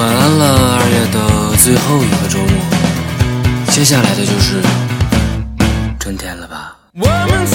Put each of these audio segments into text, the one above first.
晚安了，二月的最后一个周末，接下来的就是春天了吧？我们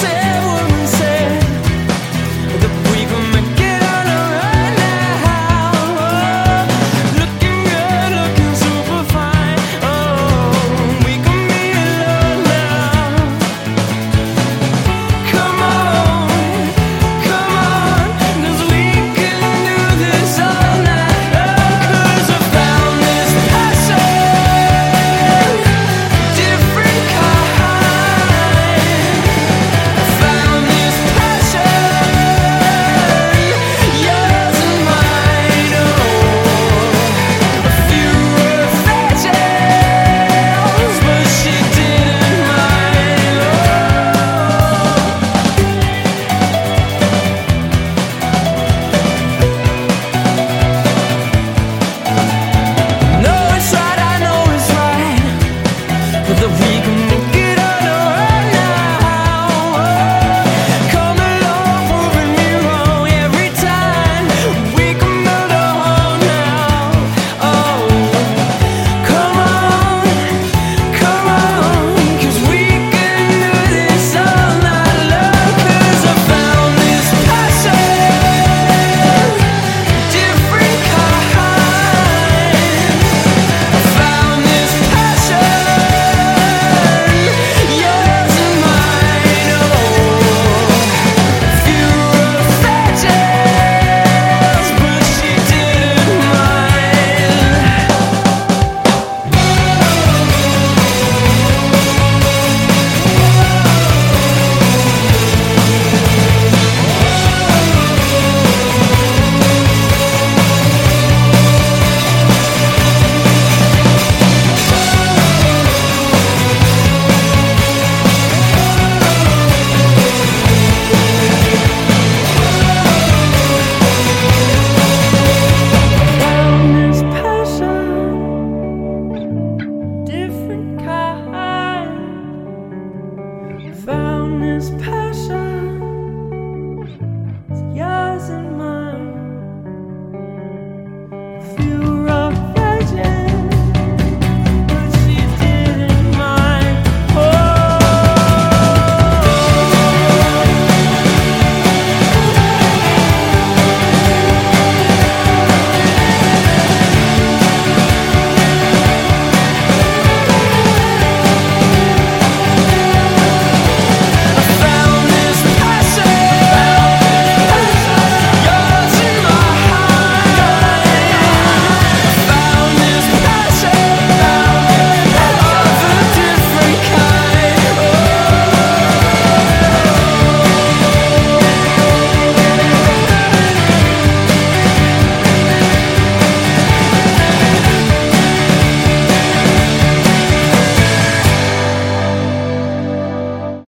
you.